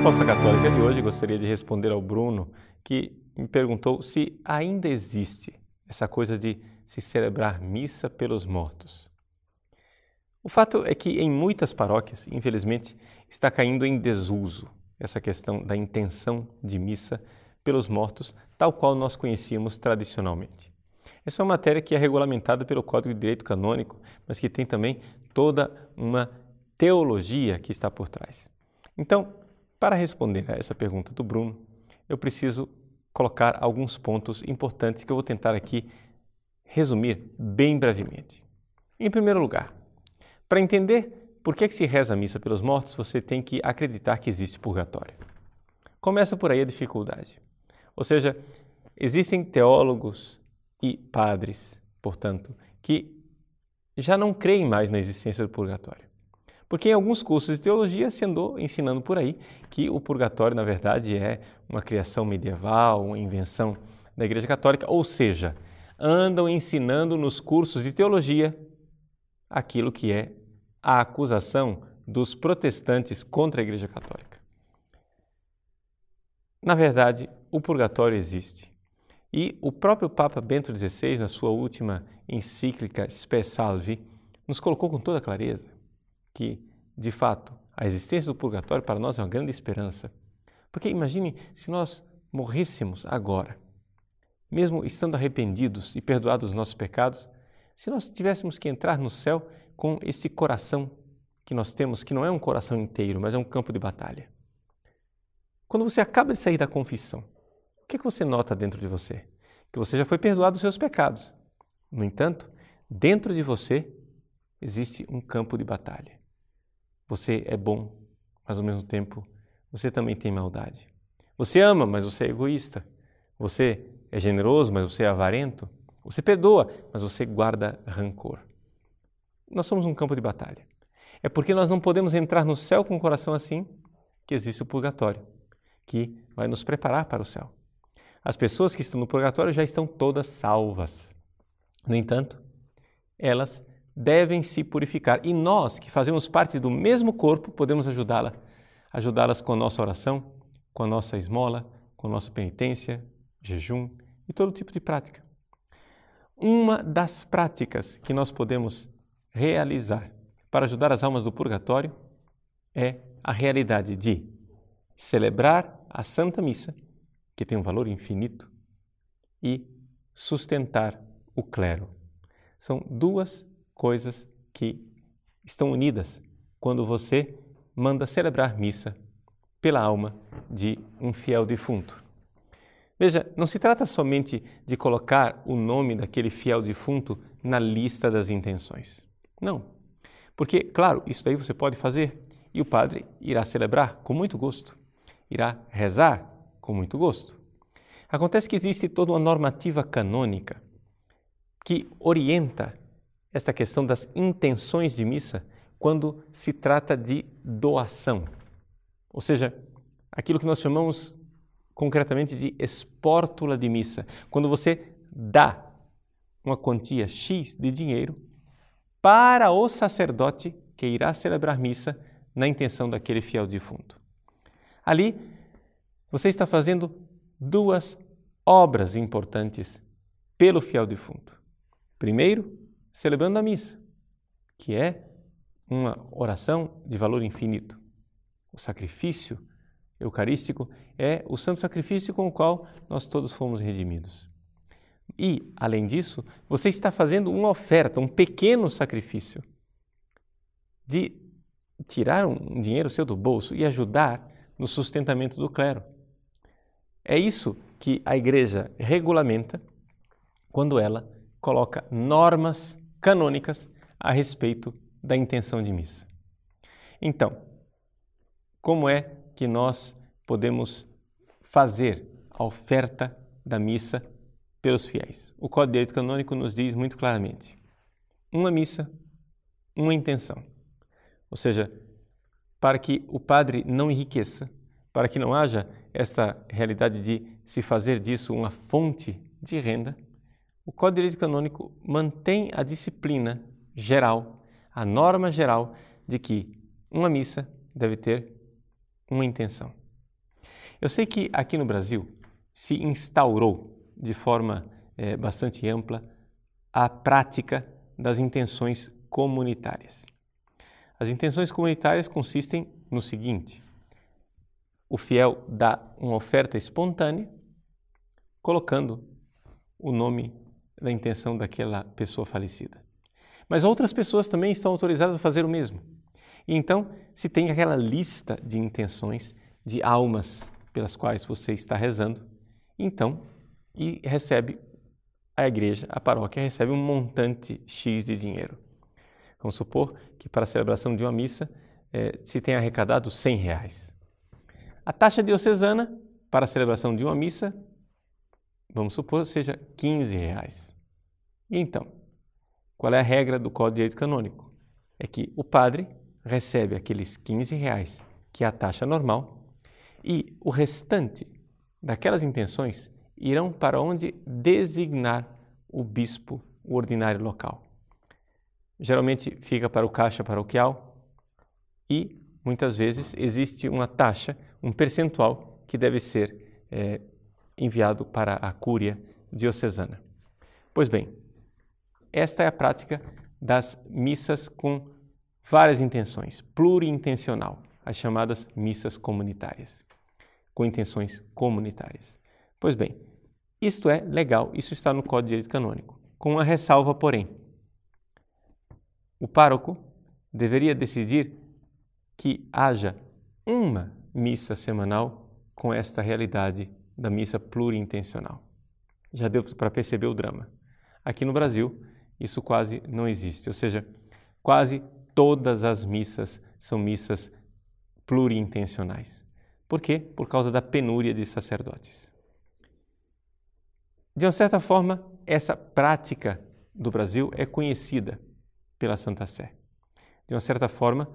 Resposta Católica de hoje gostaria de responder ao Bruno, que me perguntou se ainda existe essa coisa de se celebrar missa pelos mortos. O fato é que em muitas paróquias, infelizmente, está caindo em desuso essa questão da intenção de missa pelos mortos, tal qual nós conhecíamos tradicionalmente. Essa é uma matéria que é regulamentada pelo Código de Direito Canônico, mas que tem também toda uma teologia que está por trás. Então, para responder a essa pergunta do Bruno, eu preciso colocar alguns pontos importantes que eu vou tentar aqui resumir bem brevemente. Em primeiro lugar, para entender por que, que se reza a missa pelos mortos, você tem que acreditar que existe purgatório. Começa por aí a dificuldade. Ou seja, existem teólogos e padres, portanto, que já não creem mais na existência do purgatório. Porque em alguns cursos de teologia se andou ensinando por aí que o purgatório, na verdade, é uma criação medieval, uma invenção da Igreja Católica, ou seja, andam ensinando nos cursos de teologia aquilo que é a acusação dos protestantes contra a Igreja Católica. Na verdade, o purgatório existe. E o próprio Papa Bento XVI, na sua última encíclica Spe Salvi, nos colocou com toda clareza que, de fato, a existência do purgatório para nós é uma grande esperança. Porque imagine se nós morrêssemos agora, mesmo estando arrependidos e perdoados os nossos pecados, se nós tivéssemos que entrar no céu com esse coração que nós temos, que não é um coração inteiro, mas é um campo de batalha. Quando você acaba de sair da confissão, o que, é que você nota dentro de você? Que você já foi perdoado dos seus pecados. No entanto, dentro de você existe um campo de batalha. Você é bom, mas ao mesmo tempo você também tem maldade. Você ama, mas você é egoísta. Você é generoso, mas você é avarento. Você perdoa, mas você guarda rancor. Nós somos um campo de batalha. É porque nós não podemos entrar no céu com o coração assim que existe o purgatório, que vai nos preparar para o céu. As pessoas que estão no purgatório já estão todas salvas. No entanto, elas devem se purificar. E nós, que fazemos parte do mesmo corpo, podemos ajudá-la, ajudá-las com a nossa oração, com a nossa esmola, com a nossa penitência, jejum e todo tipo de prática. Uma das práticas que nós podemos realizar para ajudar as almas do purgatório é a realidade de celebrar a Santa Missa, que tem um valor infinito, e sustentar o clero. São duas coisas que estão unidas quando você manda celebrar missa pela alma de um fiel defunto. Veja, não se trata somente de colocar o nome daquele fiel defunto na lista das intenções. Não. Porque, claro, isso daí você pode fazer e o padre irá celebrar com muito gosto, irá rezar com muito gosto. Acontece que existe toda uma normativa canônica que orienta esta questão das intenções de missa quando se trata de doação. Ou seja, aquilo que nós chamamos concretamente de espórtula de missa. Quando você dá uma quantia X de dinheiro para o sacerdote que irá celebrar missa na intenção daquele fiel defunto. Ali, você está fazendo duas obras importantes pelo fiel defunto. Primeiro, celebrando a missa, que é uma oração de valor infinito. O sacrifício eucarístico é o santo sacrifício com o qual nós todos fomos redimidos. E, além disso, você está fazendo uma oferta, um pequeno sacrifício de tirar um dinheiro seu do bolso e ajudar no sustentamento do clero. É isso que a igreja regulamenta quando ela coloca normas canônicas a respeito da intenção de missa. Então, como é que nós podemos fazer a oferta da missa pelos fiéis? O Código de Direito Canônico nos diz muito claramente: uma missa, uma intenção. Ou seja, para que o padre não enriqueça, para que não haja essa realidade de se fazer disso uma fonte de renda, o Código de Direito Canônico mantém a disciplina geral, a norma geral de que uma missa deve ter uma intenção. Eu sei que aqui no Brasil se instaurou de forma é, bastante ampla a prática das intenções comunitárias. As intenções comunitárias consistem no seguinte: o fiel dá uma oferta espontânea, colocando o nome da intenção daquela pessoa falecida. Mas outras pessoas também estão autorizadas a fazer o mesmo. Então, se tem aquela lista de intenções de almas pelas quais você está rezando, então, e recebe a igreja, a paróquia recebe um montante X de dinheiro. Vamos supor que para a celebração de uma missa eh, se tenha arrecadado 100 reais. A taxa diocesana para a celebração de uma missa, vamos supor, seja 15 reais. Então, qual é a regra do Código de Direito Canônico? É que o padre recebe aqueles 15 reais, que é a taxa normal, e o restante daquelas intenções irão para onde designar o bispo o ordinário local. Geralmente fica para o caixa paroquial e muitas vezes existe uma taxa, um percentual que deve ser é, enviado para a cúria diocesana. Pois bem, esta é a prática das missas com várias intenções, pluriintencional, as chamadas missas comunitárias, com intenções comunitárias. Pois bem, isto é legal, isso está no Código de Direito Canônico, com uma ressalva, porém. O pároco deveria decidir que haja uma missa semanal com esta realidade da missa pluriintencional. Já deu para perceber o drama. Aqui no Brasil, isso quase não existe, ou seja, quase todas as missas são missas pluriintencionais. Por quê? Por causa da penúria de sacerdotes. De uma certa forma, essa prática do Brasil é conhecida pela Santa Sé. De uma certa forma,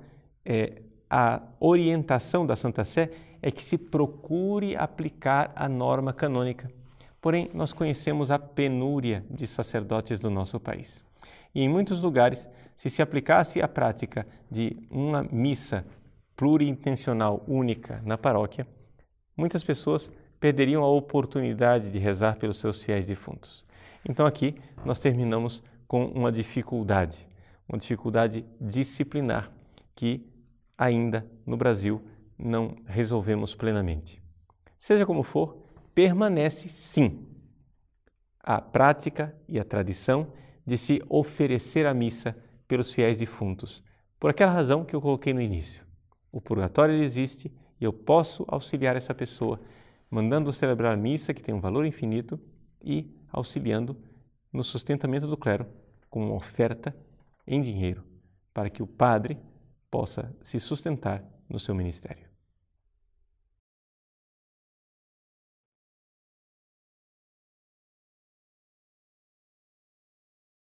é, a orientação da Santa Sé é que se procure aplicar a norma canônica. Porém, nós conhecemos a penúria de sacerdotes do nosso país. E em muitos lugares se se aplicasse a prática de uma missa pluriintencional única na paróquia, muitas pessoas perderiam a oportunidade de rezar pelos seus fiéis defuntos. Então aqui nós terminamos com uma dificuldade, uma dificuldade disciplinar que ainda no Brasil não resolvemos plenamente. Seja como for, permanece sim a prática e a tradição de se oferecer a missa pelos fiéis defuntos, por aquela razão que eu coloquei no início. O purgatório existe e eu posso auxiliar essa pessoa, mandando celebrar a missa, que tem um valor infinito, e auxiliando no sustentamento do clero com uma oferta em dinheiro, para que o padre possa se sustentar no seu ministério.